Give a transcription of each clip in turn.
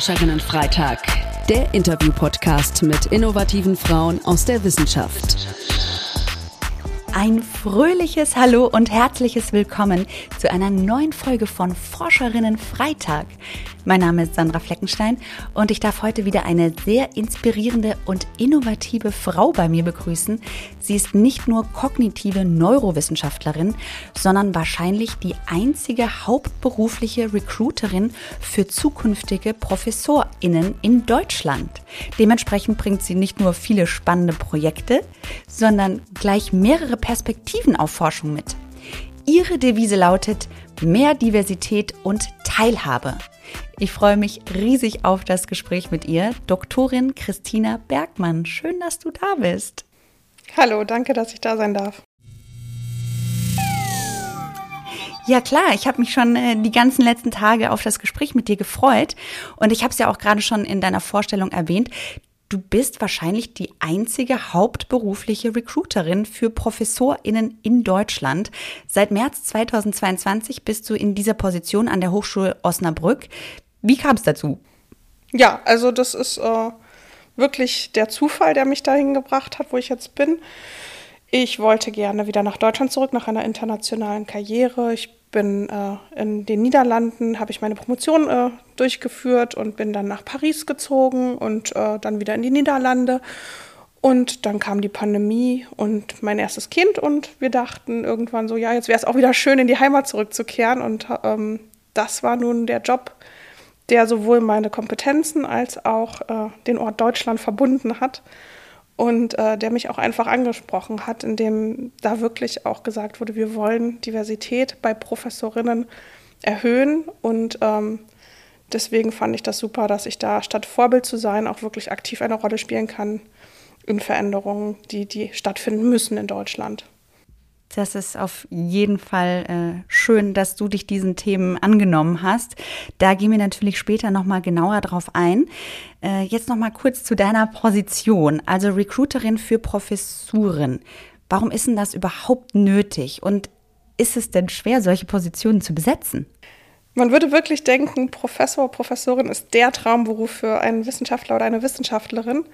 Forscherinnen-Freitag, der Interview-Podcast mit innovativen Frauen aus der Wissenschaft. Ein fröhliches Hallo und herzliches Willkommen zu einer neuen Folge von Forscherinnen Freitag. Mein Name ist Sandra Fleckenstein und ich darf heute wieder eine sehr inspirierende und innovative Frau bei mir begrüßen. Sie ist nicht nur kognitive Neurowissenschaftlerin, sondern wahrscheinlich die einzige hauptberufliche Recruiterin für zukünftige ProfessorInnen in Deutschland. Dementsprechend bringt sie nicht nur viele spannende Projekte, sondern gleich mehrere Perspektiven auf Forschung mit. Ihre Devise lautet mehr Diversität und Teilhabe. Ich freue mich riesig auf das Gespräch mit ihr, Doktorin Christina Bergmann. Schön, dass du da bist. Hallo, danke, dass ich da sein darf. Ja klar, ich habe mich schon äh, die ganzen letzten Tage auf das Gespräch mit dir gefreut und ich habe es ja auch gerade schon in deiner Vorstellung erwähnt. Du bist wahrscheinlich die einzige hauptberufliche Recruiterin für ProfessorInnen in Deutschland. Seit März 2022 bist du in dieser Position an der Hochschule Osnabrück. Wie kam es dazu? Ja, also das ist äh, wirklich der Zufall, der mich dahin gebracht hat, wo ich jetzt bin. Ich wollte gerne wieder nach Deutschland zurück, nach einer internationalen Karriere. Ich bin äh, in den Niederlanden, habe ich meine Promotion äh, durchgeführt und bin dann nach Paris gezogen und äh, dann wieder in die Niederlande. Und dann kam die Pandemie und mein erstes Kind und wir dachten irgendwann so, ja, jetzt wäre es auch wieder schön, in die Heimat zurückzukehren. Und ähm, das war nun der Job, der sowohl meine Kompetenzen als auch äh, den Ort Deutschland verbunden hat und äh, der mich auch einfach angesprochen hat, indem da wirklich auch gesagt wurde, wir wollen Diversität bei Professorinnen erhöhen und ähm, deswegen fand ich das super, dass ich da statt Vorbild zu sein auch wirklich aktiv eine Rolle spielen kann in Veränderungen, die, die stattfinden müssen in Deutschland. Das ist auf jeden Fall äh, schön, dass du dich diesen Themen angenommen hast. Da gehen wir natürlich später nochmal genauer drauf ein. Äh, jetzt nochmal kurz zu deiner Position, also Recruiterin für Professuren. Warum ist denn das überhaupt nötig und ist es denn schwer, solche Positionen zu besetzen? Man würde wirklich denken, Professor, Professorin ist der Traumberuf für einen Wissenschaftler oder eine Wissenschaftlerin.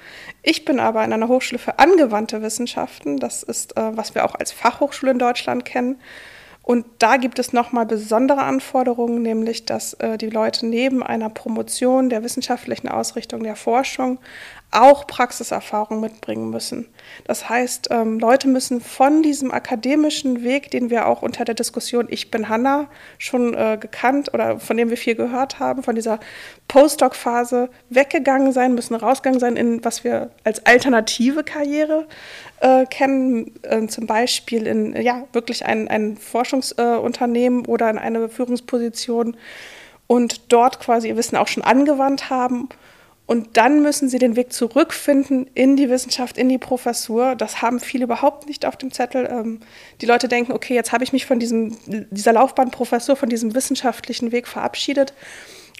Ich bin aber in einer Hochschule für angewandte Wissenschaften. Das ist, äh, was wir auch als Fachhochschule in Deutschland kennen. Und da gibt es nochmal besondere Anforderungen, nämlich dass äh, die Leute neben einer Promotion der wissenschaftlichen Ausrichtung der Forschung auch Praxiserfahrung mitbringen müssen. Das heißt, ähm, Leute müssen von diesem akademischen Weg, den wir auch unter der Diskussion Ich bin Hanna schon äh, gekannt oder von dem wir viel gehört haben, von dieser Postdoc-Phase weggegangen sein, müssen rausgegangen sein in was wir als alternative Karriere äh, kennen, äh, zum Beispiel in ja wirklich ein, ein Forschungsunternehmen oder in eine Führungsposition und dort quasi ihr Wissen auch schon angewandt haben und dann müssen sie den Weg zurückfinden in die Wissenschaft, in die Professur. Das haben viele überhaupt nicht auf dem Zettel. Ähm, die Leute denken, okay, jetzt habe ich mich von diesem, dieser Laufbahn Professur, von diesem wissenschaftlichen Weg verabschiedet.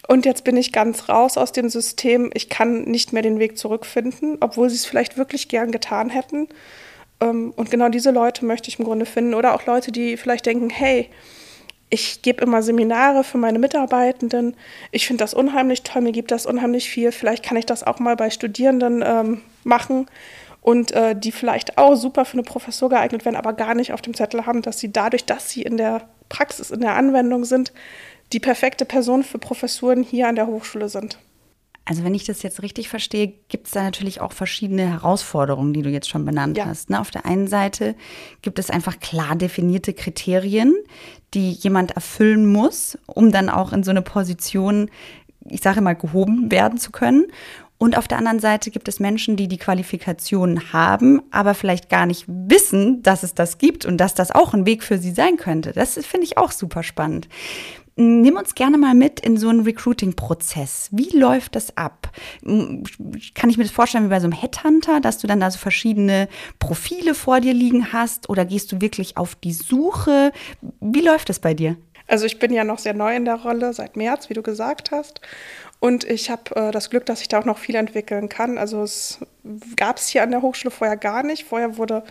Und jetzt bin ich ganz raus aus dem System. Ich kann nicht mehr den Weg zurückfinden, obwohl sie es vielleicht wirklich gern getan hätten. Ähm, und genau diese Leute möchte ich im Grunde finden. Oder auch Leute, die vielleicht denken, hey, ich gebe immer Seminare für meine Mitarbeitenden. Ich finde das unheimlich toll, mir gibt das unheimlich viel. Vielleicht kann ich das auch mal bei Studierenden ähm, machen und äh, die vielleicht auch super für eine Professur geeignet werden, aber gar nicht auf dem Zettel haben, dass sie dadurch, dass sie in der Praxis, in der Anwendung sind, die perfekte Person für Professuren hier an der Hochschule sind. Also wenn ich das jetzt richtig verstehe, gibt es da natürlich auch verschiedene Herausforderungen, die du jetzt schon benannt ja. hast. Ne? Auf der einen Seite gibt es einfach klar definierte Kriterien, die jemand erfüllen muss, um dann auch in so eine Position, ich sage mal, gehoben werden zu können. Und auf der anderen Seite gibt es Menschen, die die Qualifikationen haben, aber vielleicht gar nicht wissen, dass es das gibt und dass das auch ein Weg für sie sein könnte. Das finde ich auch super spannend. Nimm uns gerne mal mit in so einen Recruiting-Prozess. Wie läuft das ab? Kann ich mir das vorstellen wie bei so einem Headhunter, dass du dann da so verschiedene Profile vor dir liegen hast oder gehst du wirklich auf die Suche? Wie läuft das bei dir? Also ich bin ja noch sehr neu in der Rolle, seit März, wie du gesagt hast. Und ich habe äh, das Glück, dass ich da auch noch viel entwickeln kann. Also es gab es hier an der Hochschule vorher gar nicht. Vorher wurde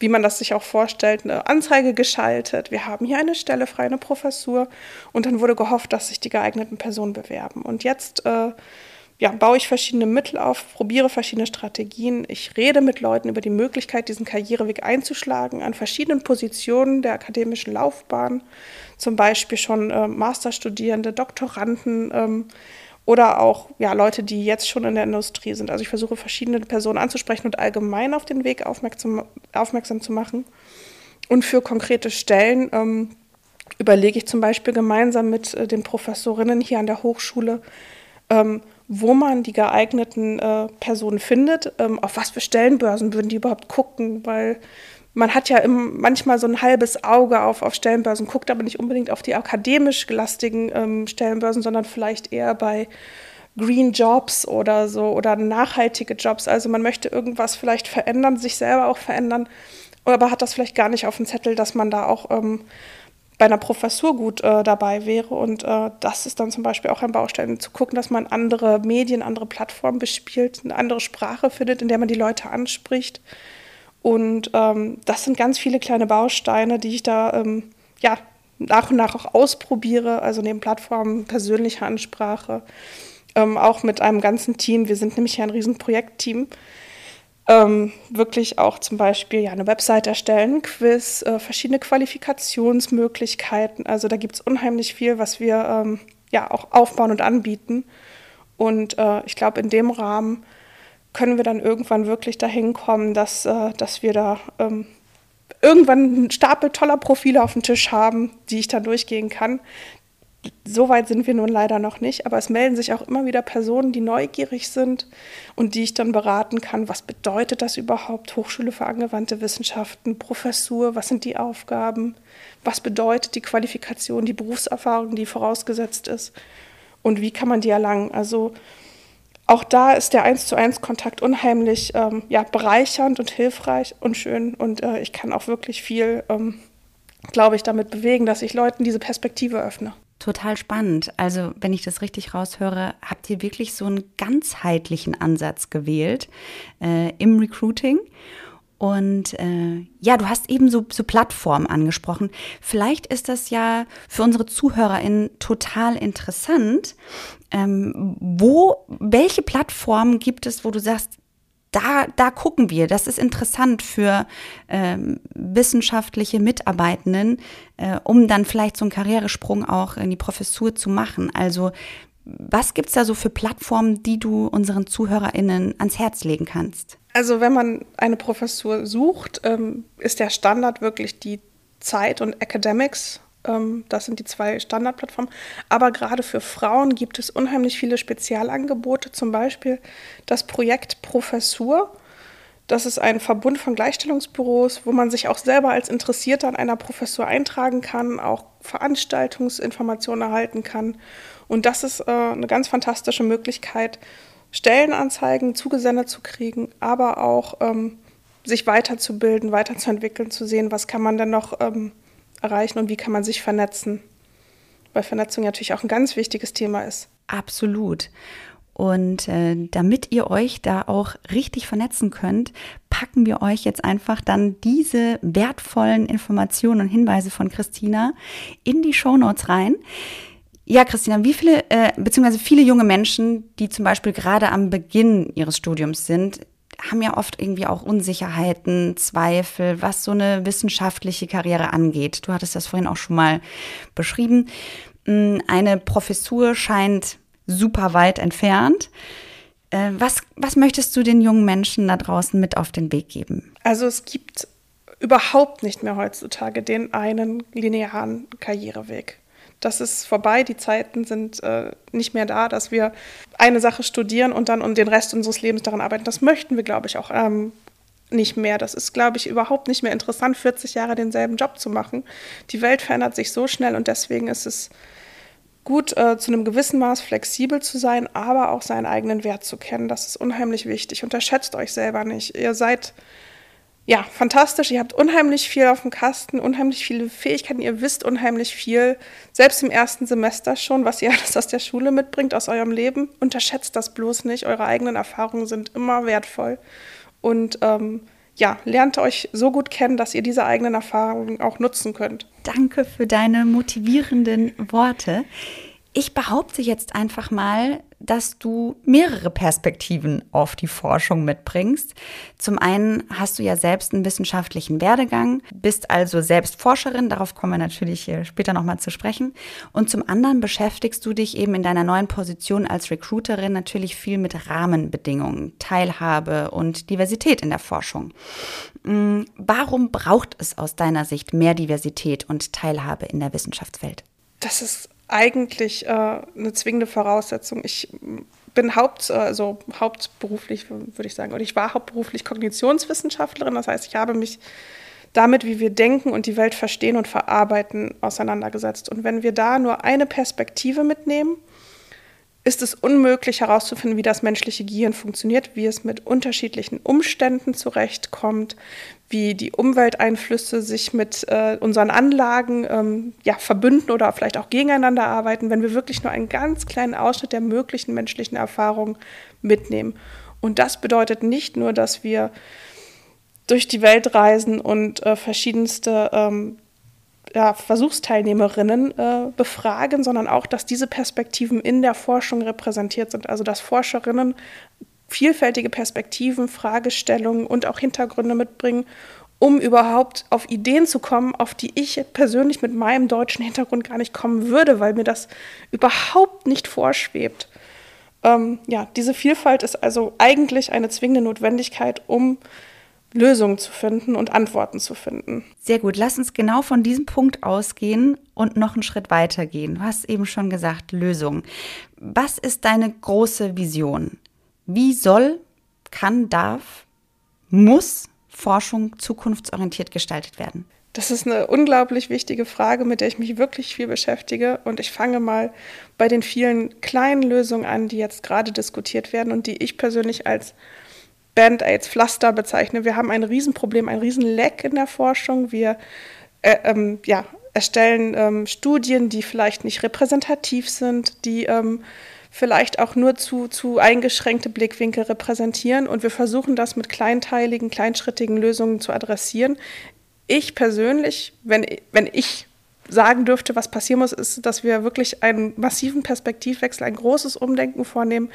wie man das sich auch vorstellt, eine Anzeige geschaltet. Wir haben hier eine Stelle frei, eine Professur. Und dann wurde gehofft, dass sich die geeigneten Personen bewerben. Und jetzt äh, ja, baue ich verschiedene Mittel auf, probiere verschiedene Strategien. Ich rede mit Leuten über die Möglichkeit, diesen Karriereweg einzuschlagen an verschiedenen Positionen der akademischen Laufbahn. Zum Beispiel schon äh, Masterstudierende, Doktoranden. Ähm, oder auch ja, Leute, die jetzt schon in der Industrie sind. Also ich versuche verschiedene Personen anzusprechen und allgemein auf den Weg aufmerksam, aufmerksam zu machen. Und für konkrete Stellen ähm, überlege ich zum Beispiel gemeinsam mit äh, den Professorinnen hier an der Hochschule, ähm, wo man die geeigneten äh, Personen findet, ähm, auf was für Stellenbörsen würden die überhaupt gucken, weil man hat ja im, manchmal so ein halbes Auge auf, auf Stellenbörsen, guckt aber nicht unbedingt auf die akademisch gelastigen ähm, Stellenbörsen, sondern vielleicht eher bei Green Jobs oder so oder nachhaltige Jobs. Also man möchte irgendwas vielleicht verändern, sich selber auch verändern, aber hat das vielleicht gar nicht auf dem Zettel, dass man da auch ähm, bei einer Professur gut äh, dabei wäre. Und äh, das ist dann zum Beispiel auch ein Baustein, zu gucken, dass man andere Medien, andere Plattformen bespielt, eine andere Sprache findet, in der man die Leute anspricht und ähm, das sind ganz viele kleine Bausteine, die ich da ähm, ja, nach und nach auch ausprobiere, also neben Plattformen, persönliche Ansprache, ähm, auch mit einem ganzen Team. Wir sind nämlich ja ein Riesenprojektteam. Ähm, wirklich auch zum Beispiel ja, eine Website erstellen, Quiz, äh, verschiedene Qualifikationsmöglichkeiten. Also da gibt es unheimlich viel, was wir ähm, ja auch aufbauen und anbieten. Und äh, ich glaube, in dem Rahmen können wir dann irgendwann wirklich dahin kommen, dass, äh, dass wir da ähm, irgendwann einen Stapel toller Profile auf dem Tisch haben, die ich dann durchgehen kann. So weit sind wir nun leider noch nicht, aber es melden sich auch immer wieder Personen, die neugierig sind und die ich dann beraten kann. Was bedeutet das überhaupt? Hochschule für angewandte Wissenschaften, Professur, was sind die Aufgaben? Was bedeutet die Qualifikation, die Berufserfahrung, die vorausgesetzt ist? Und wie kann man die erlangen? Also auch da ist der 1 zu 1 Kontakt unheimlich ähm, ja, bereichernd und hilfreich und schön. Und äh, ich kann auch wirklich viel, ähm, glaube ich, damit bewegen, dass ich Leuten diese Perspektive öffne. Total spannend. Also, wenn ich das richtig raushöre, habt ihr wirklich so einen ganzheitlichen Ansatz gewählt äh, im Recruiting. Und äh, ja, du hast eben so, so Plattformen angesprochen. Vielleicht ist das ja für unsere ZuhörerInnen total interessant. Ähm, wo, welche Plattformen gibt es, wo du sagst, da, da gucken wir, das ist interessant für ähm, wissenschaftliche Mitarbeitenden, äh, um dann vielleicht so einen Karrieresprung auch in die Professur zu machen. Also was gibt es da so für Plattformen, die du unseren ZuhörerInnen ans Herz legen kannst? Also wenn man eine Professur sucht, ähm, ist der Standard wirklich die Zeit und Academics. Ähm, das sind die zwei Standardplattformen. Aber gerade für Frauen gibt es unheimlich viele Spezialangebote, zum Beispiel das Projekt Professur. Das ist ein Verbund von Gleichstellungsbüros, wo man sich auch selber als Interessierter an einer Professur eintragen kann, auch Veranstaltungsinformationen erhalten kann. Und das ist äh, eine ganz fantastische Möglichkeit, Stellenanzeigen zugesendet zu kriegen, aber auch ähm, sich weiterzubilden, weiterzuentwickeln, zu sehen, was kann man denn noch ähm, erreichen und wie kann man sich vernetzen. Weil Vernetzung natürlich auch ein ganz wichtiges Thema ist. Absolut. Und äh, damit ihr euch da auch richtig vernetzen könnt, packen wir euch jetzt einfach dann diese wertvollen Informationen und Hinweise von Christina in die Shownotes rein. Ja, Christina, wie viele, äh, beziehungsweise viele junge Menschen, die zum Beispiel gerade am Beginn ihres Studiums sind, haben ja oft irgendwie auch Unsicherheiten, Zweifel, was so eine wissenschaftliche Karriere angeht. Du hattest das vorhin auch schon mal beschrieben. Mm, eine Professur scheint super weit entfernt. Äh, was, was möchtest du den jungen Menschen da draußen mit auf den Weg geben? Also es gibt überhaupt nicht mehr heutzutage den einen linearen Karriereweg das ist vorbei. Die Zeiten sind äh, nicht mehr da, dass wir eine Sache studieren und dann und den Rest unseres Lebens daran arbeiten. Das möchten wir, glaube ich, auch ähm, nicht mehr. Das ist, glaube ich, überhaupt nicht mehr interessant, 40 Jahre denselben Job zu machen. Die Welt verändert sich so schnell und deswegen ist es gut, äh, zu einem gewissen Maß flexibel zu sein, aber auch seinen eigenen Wert zu kennen. Das ist unheimlich wichtig. Unterschätzt euch selber nicht. Ihr seid ja, fantastisch. Ihr habt unheimlich viel auf dem Kasten, unheimlich viele Fähigkeiten. Ihr wisst unheimlich viel, selbst im ersten Semester schon, was ihr alles aus der Schule mitbringt, aus eurem Leben. Unterschätzt das bloß nicht. Eure eigenen Erfahrungen sind immer wertvoll. Und ähm, ja, lernt euch so gut kennen, dass ihr diese eigenen Erfahrungen auch nutzen könnt. Danke für deine motivierenden Worte. Ich behaupte jetzt einfach mal, dass du mehrere Perspektiven auf die Forschung mitbringst. Zum einen hast du ja selbst einen wissenschaftlichen Werdegang, bist also selbst Forscherin, darauf kommen wir natürlich später nochmal zu sprechen. Und zum anderen beschäftigst du dich eben in deiner neuen Position als Recruiterin natürlich viel mit Rahmenbedingungen, Teilhabe und Diversität in der Forschung. Hm, warum braucht es aus deiner Sicht mehr Diversität und Teilhabe in der Wissenschaftswelt? Das ist eigentlich äh, eine zwingende Voraussetzung. Ich bin haupt, also hauptberuflich, würde ich sagen, oder ich war hauptberuflich Kognitionswissenschaftlerin. Das heißt, ich habe mich damit, wie wir denken und die Welt verstehen und verarbeiten, auseinandergesetzt. Und wenn wir da nur eine Perspektive mitnehmen, ist es unmöglich herauszufinden, wie das menschliche Gehirn funktioniert, wie es mit unterschiedlichen Umständen zurechtkommt, wie die Umwelteinflüsse sich mit äh, unseren Anlagen ähm, ja, verbünden oder vielleicht auch gegeneinander arbeiten, wenn wir wirklich nur einen ganz kleinen Ausschnitt der möglichen menschlichen Erfahrungen mitnehmen. Und das bedeutet nicht nur, dass wir durch die Welt reisen und äh, verschiedenste ähm, ja, Versuchsteilnehmerinnen äh, befragen, sondern auch, dass diese Perspektiven in der Forschung repräsentiert sind. Also dass Forscherinnen vielfältige Perspektiven, Fragestellungen und auch Hintergründe mitbringen, um überhaupt auf Ideen zu kommen, auf die ich persönlich mit meinem deutschen Hintergrund gar nicht kommen würde, weil mir das überhaupt nicht vorschwebt. Ähm, ja, diese Vielfalt ist also eigentlich eine zwingende Notwendigkeit, um Lösungen zu finden und Antworten zu finden. Sehr gut. Lass uns genau von diesem Punkt ausgehen und noch einen Schritt weiter gehen. Du hast eben schon gesagt, Lösungen. Was ist deine große Vision? Wie soll, kann, darf, muss Forschung zukunftsorientiert gestaltet werden? Das ist eine unglaublich wichtige Frage, mit der ich mich wirklich viel beschäftige. Und ich fange mal bei den vielen kleinen Lösungen an, die jetzt gerade diskutiert werden und die ich persönlich als Band-Aids, Pflaster bezeichne. Wir haben ein Riesenproblem, ein Riesenleck in der Forschung. Wir äh, ähm, ja, erstellen ähm, Studien, die vielleicht nicht repräsentativ sind, die ähm, vielleicht auch nur zu, zu eingeschränkte Blickwinkel repräsentieren. Und wir versuchen das mit kleinteiligen, kleinschrittigen Lösungen zu adressieren. Ich persönlich, wenn, wenn ich sagen dürfte, was passieren muss, ist, dass wir wirklich einen massiven Perspektivwechsel, ein großes Umdenken vornehmen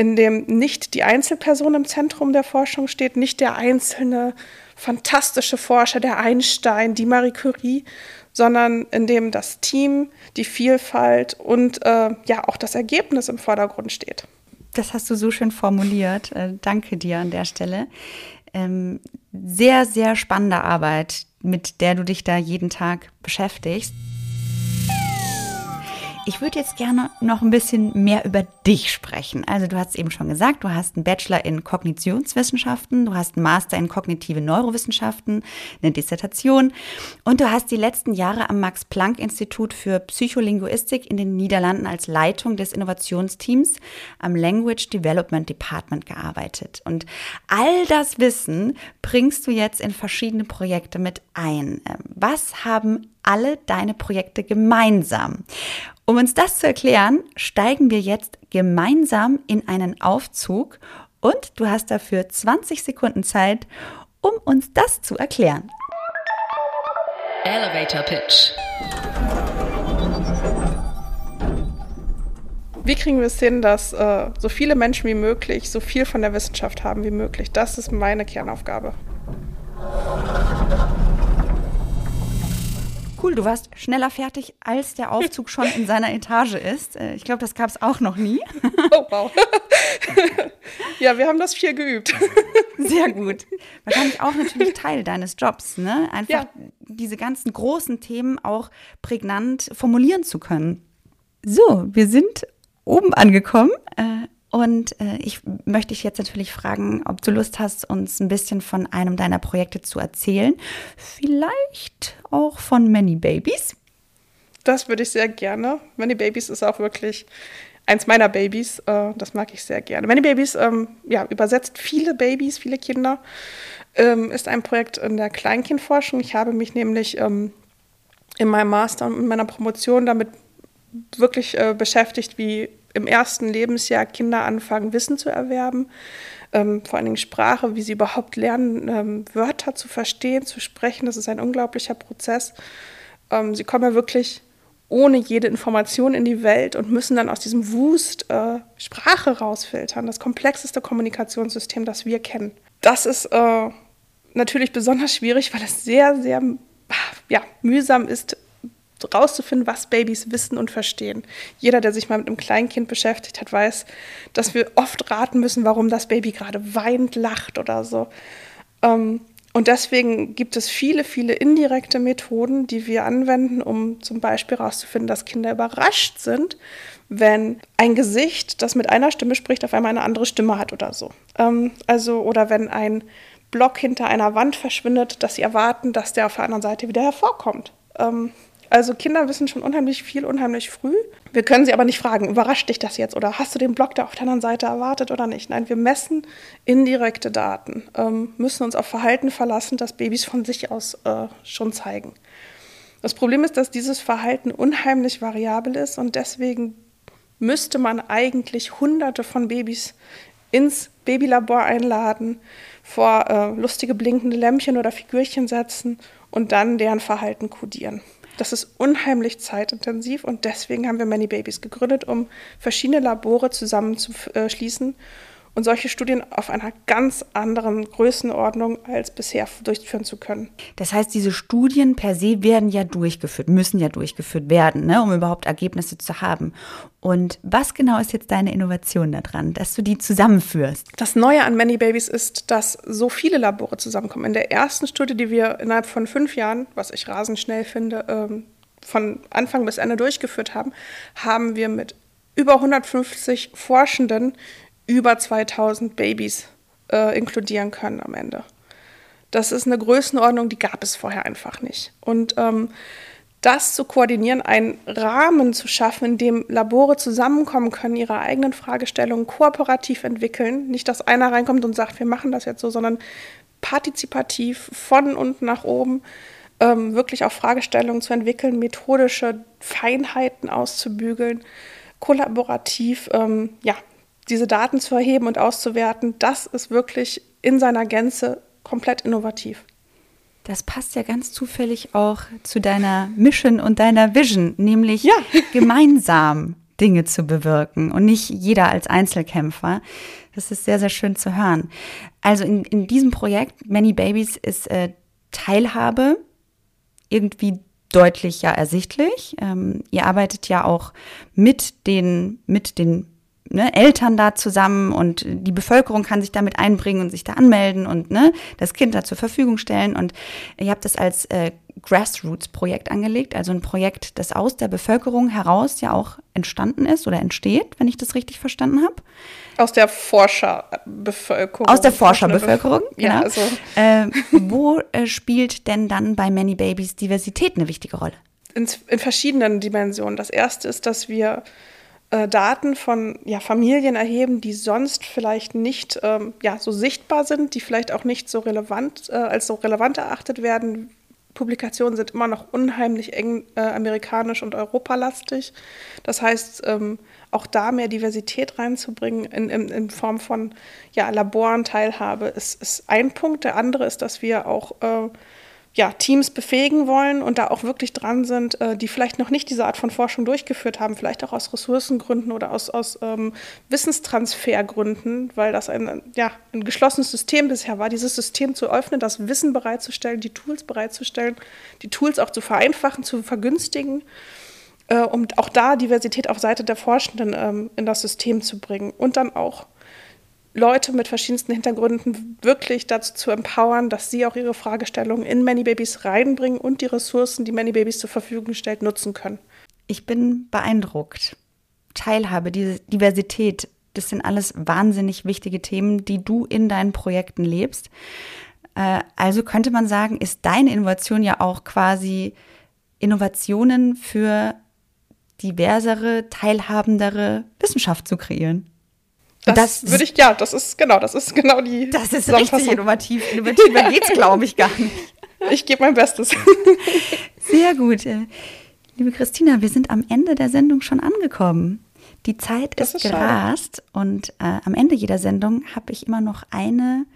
in dem nicht die Einzelperson im Zentrum der Forschung steht, nicht der einzelne fantastische Forscher, der Einstein, die Marie Curie, sondern in dem das Team, die Vielfalt und äh, ja auch das Ergebnis im Vordergrund steht. Das hast du so schön formuliert. Äh, danke dir an der Stelle. Ähm, sehr, sehr spannende Arbeit, mit der du dich da jeden Tag beschäftigst. Ich würde jetzt gerne noch ein bisschen mehr über dich sprechen. Also du hast eben schon gesagt, du hast einen Bachelor in Kognitionswissenschaften, du hast einen Master in kognitive Neurowissenschaften, eine Dissertation und du hast die letzten Jahre am Max Planck Institut für Psycholinguistik in den Niederlanden als Leitung des Innovationsteams am Language Development Department gearbeitet. Und all das Wissen bringst du jetzt in verschiedene Projekte mit ein. Was haben alle deine Projekte gemeinsam? Um uns das zu erklären, steigen wir jetzt gemeinsam in einen Aufzug und du hast dafür 20 Sekunden Zeit, um uns das zu erklären. Elevator Pitch. Wie kriegen wir es hin, dass äh, so viele Menschen wie möglich so viel von der Wissenschaft haben wie möglich? Das ist meine Kernaufgabe. Cool, du warst schneller fertig, als der Aufzug schon in seiner Etage ist. Äh, ich glaube, das gab es auch noch nie. Oh, wow. ja, wir haben das viel geübt. Sehr gut. Wahrscheinlich auch natürlich Teil deines Jobs, ne? Einfach ja. diese ganzen großen Themen auch prägnant formulieren zu können. So, wir sind oben angekommen. Äh, und äh, ich möchte dich jetzt natürlich fragen, ob du Lust hast, uns ein bisschen von einem deiner Projekte zu erzählen. Vielleicht auch von Many Babies. Das würde ich sehr gerne. Many Babies ist auch wirklich eins meiner Babys. Äh, das mag ich sehr gerne. Many Babies ähm, ja, übersetzt viele Babys, viele Kinder. Ähm, ist ein Projekt in der Kleinkindforschung. Ich habe mich nämlich ähm, in meinem Master und in meiner Promotion damit wirklich äh, beschäftigt, wie im ersten Lebensjahr Kinder anfangen, Wissen zu erwerben, ähm, vor allen Dingen Sprache, wie sie überhaupt lernen, ähm, Wörter zu verstehen, zu sprechen. Das ist ein unglaublicher Prozess. Ähm, sie kommen ja wirklich ohne jede Information in die Welt und müssen dann aus diesem Wust äh, Sprache rausfiltern. Das komplexeste Kommunikationssystem, das wir kennen. Das ist äh, natürlich besonders schwierig, weil es sehr, sehr ja, mühsam ist, rauszufinden, was Babys wissen und verstehen. Jeder, der sich mal mit einem Kleinkind beschäftigt hat, weiß, dass wir oft raten müssen, warum das Baby gerade weint, lacht oder so. Ähm, und deswegen gibt es viele, viele indirekte Methoden, die wir anwenden, um zum Beispiel herauszufinden, dass Kinder überrascht sind, wenn ein Gesicht, das mit einer Stimme spricht, auf einmal eine andere Stimme hat oder so. Ähm, also, oder wenn ein Block hinter einer Wand verschwindet, dass sie erwarten, dass der auf der anderen Seite wieder hervorkommt. Also Kinder wissen schon unheimlich viel, unheimlich früh. Wir können sie aber nicht fragen, überrascht dich das jetzt oder hast du den Block da auf der anderen Seite erwartet oder nicht? Nein, wir messen indirekte Daten, ähm, müssen uns auf Verhalten verlassen, das Babys von sich aus äh, schon zeigen. Das Problem ist, dass dieses Verhalten unheimlich variabel ist und deswegen müsste man eigentlich hunderte von Babys ins Babylabor einladen, vor äh, lustige blinkende Lämpchen oder Figürchen setzen und dann deren Verhalten kodieren. Das ist unheimlich zeitintensiv und deswegen haben wir Many Babies gegründet, um verschiedene Labore zusammenzuschließen und solche Studien auf einer ganz anderen Größenordnung als bisher durchführen zu können. Das heißt, diese Studien per se werden ja durchgeführt, müssen ja durchgeführt werden, ne, um überhaupt Ergebnisse zu haben. Und was genau ist jetzt deine Innovation daran, dass du die zusammenführst? Das Neue an Many Babies ist, dass so viele Labore zusammenkommen. In der ersten Studie, die wir innerhalb von fünf Jahren, was ich rasend schnell finde, ähm, von Anfang bis Ende durchgeführt haben, haben wir mit über 150 Forschenden über 2000 Babys äh, inkludieren können am Ende. Das ist eine Größenordnung, die gab es vorher einfach nicht. Und ähm, das zu koordinieren, einen Rahmen zu schaffen, in dem Labore zusammenkommen können, ihre eigenen Fragestellungen kooperativ entwickeln. Nicht, dass einer reinkommt und sagt, wir machen das jetzt so, sondern partizipativ von unten nach oben ähm, wirklich auch Fragestellungen zu entwickeln, methodische Feinheiten auszubügeln, kollaborativ ähm, ja, diese Daten zu erheben und auszuwerten, das ist wirklich in seiner Gänze komplett innovativ. Das passt ja ganz zufällig auch zu deiner Mission und deiner Vision, nämlich ja. gemeinsam Dinge zu bewirken und nicht jeder als Einzelkämpfer. Das ist sehr, sehr schön zu hören. Also in, in diesem Projekt Many Babies ist äh, Teilhabe irgendwie deutlich ja ersichtlich. Ähm, ihr arbeitet ja auch mit den, mit den ne, Eltern da zusammen und die Bevölkerung kann sich damit einbringen und sich da anmelden und ne, das Kind da zur Verfügung stellen. Und ihr habt das als äh, Grassroots-Projekt angelegt, also ein Projekt, das aus der Bevölkerung heraus ja auch entstanden ist oder entsteht, wenn ich das richtig verstanden habe. Aus der Forscherbevölkerung. Aus der Forscherbevölkerung, genau. Ja, also. äh, wo äh, spielt denn dann bei Many Babies Diversität eine wichtige Rolle? In, in verschiedenen Dimensionen. Das erste ist, dass wir äh, Daten von ja, Familien erheben, die sonst vielleicht nicht ähm, ja, so sichtbar sind, die vielleicht auch nicht so relevant äh, als so relevant erachtet werden. Publikationen sind immer noch unheimlich eng äh, amerikanisch und europalastig. Das heißt, ähm, auch da mehr Diversität reinzubringen in, in, in Form von ja, Laborenteilhabe ist, ist ein Punkt. Der andere ist, dass wir auch äh, ja, Teams befähigen wollen und da auch wirklich dran sind, äh, die vielleicht noch nicht diese Art von Forschung durchgeführt haben, vielleicht auch aus Ressourcengründen oder aus, aus ähm, Wissenstransfergründen, weil das ein, ja, ein geschlossenes System bisher war, dieses System zu öffnen, das Wissen bereitzustellen, die Tools bereitzustellen, die Tools auch zu vereinfachen, zu vergünstigen, äh, um auch da Diversität auf Seite der Forschenden ähm, in das System zu bringen und dann auch Leute mit verschiedensten Hintergründen wirklich dazu zu empowern, dass sie auch ihre Fragestellungen in Many Babies reinbringen und die Ressourcen, die Many Babies zur Verfügung stellt, nutzen können. Ich bin beeindruckt. Teilhabe, diese Diversität, das sind alles wahnsinnig wichtige Themen, die du in deinen Projekten lebst. Äh, also könnte man sagen, ist deine Innovation ja auch quasi Innovationen für diversere, teilhabendere Wissenschaft zu kreieren. Das, das würde ich, ja, das ist genau, das ist genau die. Das ist richtig innovativ. Innovativer geht's, glaube ich, gar nicht. Ich gebe mein Bestes. Sehr gut. Liebe Christina, wir sind am Ende der Sendung schon angekommen. Die Zeit Das ist, ist gerast und äh, am Ende jeder Sendung habe ich immer noch eine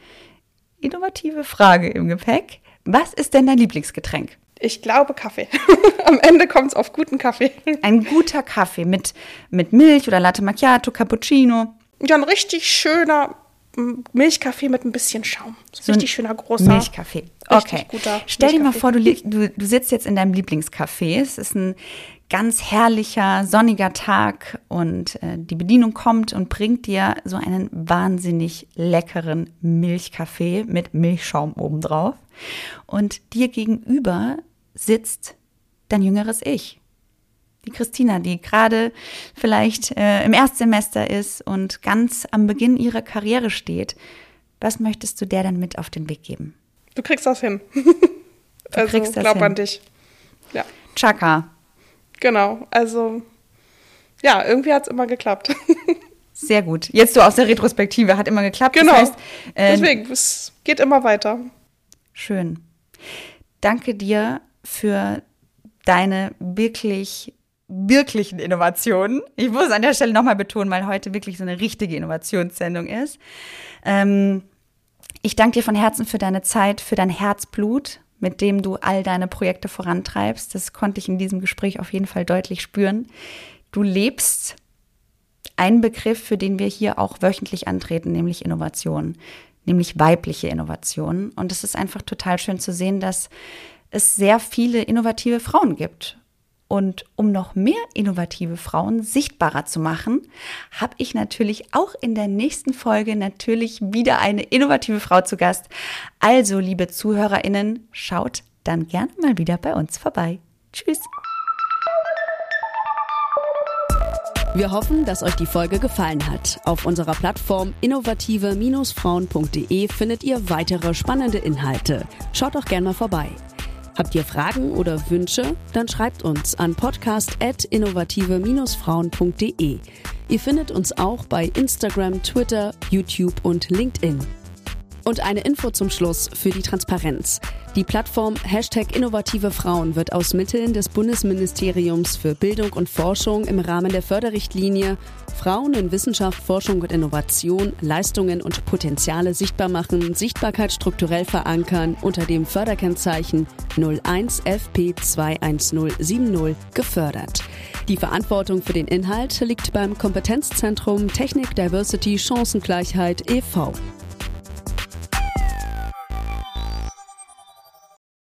innovative Frage im Gepäck. Was ist denn dein Lieblingsgetränk? Ich glaube Kaffee. Am Ende kommt es auf guten Kaffee. Ein guter Kaffee mit, mit Milch oder Latte Macchiato, Cappuccino. Ja, ein richtig schöner Milchkaffee mit ein bisschen Schaum. So richtig schöner großer. Milchkaffee. Okay. guter Stell dir mal vor, du, du, du sitzt jetzt in deinem Lieblingscafé. Es ist ein ganz herrlicher, sonniger Tag und äh, die Bedienung kommt und bringt dir so einen wahnsinnig leckeren Milchkaffee mit Milchschaum obendrauf. Und dir gegenüber sitzt dein jüngeres Ich. Die Christina, die gerade vielleicht äh, im Erstsemester ist und ganz am Beginn ihrer Karriere steht. Was möchtest du der dann mit auf den Weg geben? Du kriegst das hin. also kriegst das glaub hin. an dich. Ja, Chaka, genau. Also ja, irgendwie hat es immer geklappt. sehr gut. Jetzt so aus der Retrospektive hat immer geklappt. genau. Das heißt, äh, Deswegen, es geht immer weiter. Schön. Danke dir für deine wirklich, wirklichen Innovationen. Ich muss an der Stelle nochmal betonen, weil heute wirklich so eine richtige Innovationssendung ist. Ähm, ich danke dir von Herzen für deine Zeit, für dein Herzblut, mit dem du all deine Projekte vorantreibst. Das konnte ich in diesem Gespräch auf jeden Fall deutlich spüren. Du lebst einen Begriff, für den wir hier auch wöchentlich antreten, nämlich Innovation, nämlich weibliche Innovation. Und es ist einfach total schön zu sehen, dass es sehr viele innovative Frauen gibt. Und um noch mehr innovative Frauen sichtbarer zu machen, habe ich natürlich auch in der nächsten Folge natürlich wieder eine innovative Frau zu Gast. Also, liebe Zuhörerinnen, schaut dann gerne mal wieder bei uns vorbei. Tschüss. Wir hoffen, dass euch die Folge gefallen hat. Auf unserer Plattform innovative-frauen.de findet ihr weitere spannende Inhalte. Schaut doch gerne mal vorbei. Habt ihr Fragen oder Wünsche? Dann schreibt uns an podcast.innovative-frauen.de. Ihr findet uns auch bei Instagram, Twitter, YouTube und LinkedIn. Und eine Info zum Schluss für die Transparenz. Die Plattform Hashtag Innovative Frauen wird aus Mitteln des Bundesministeriums für Bildung und Forschung im Rahmen der Förderrichtlinie Frauen in Wissenschaft, Forschung und Innovation, Leistungen und Potenziale sichtbar machen, Sichtbarkeit strukturell verankern unter dem Förderkennzeichen 01 FP 21070 gefördert. Die Verantwortung für den Inhalt liegt beim Kompetenzzentrum Technik, Diversity, Chancengleichheit e.V.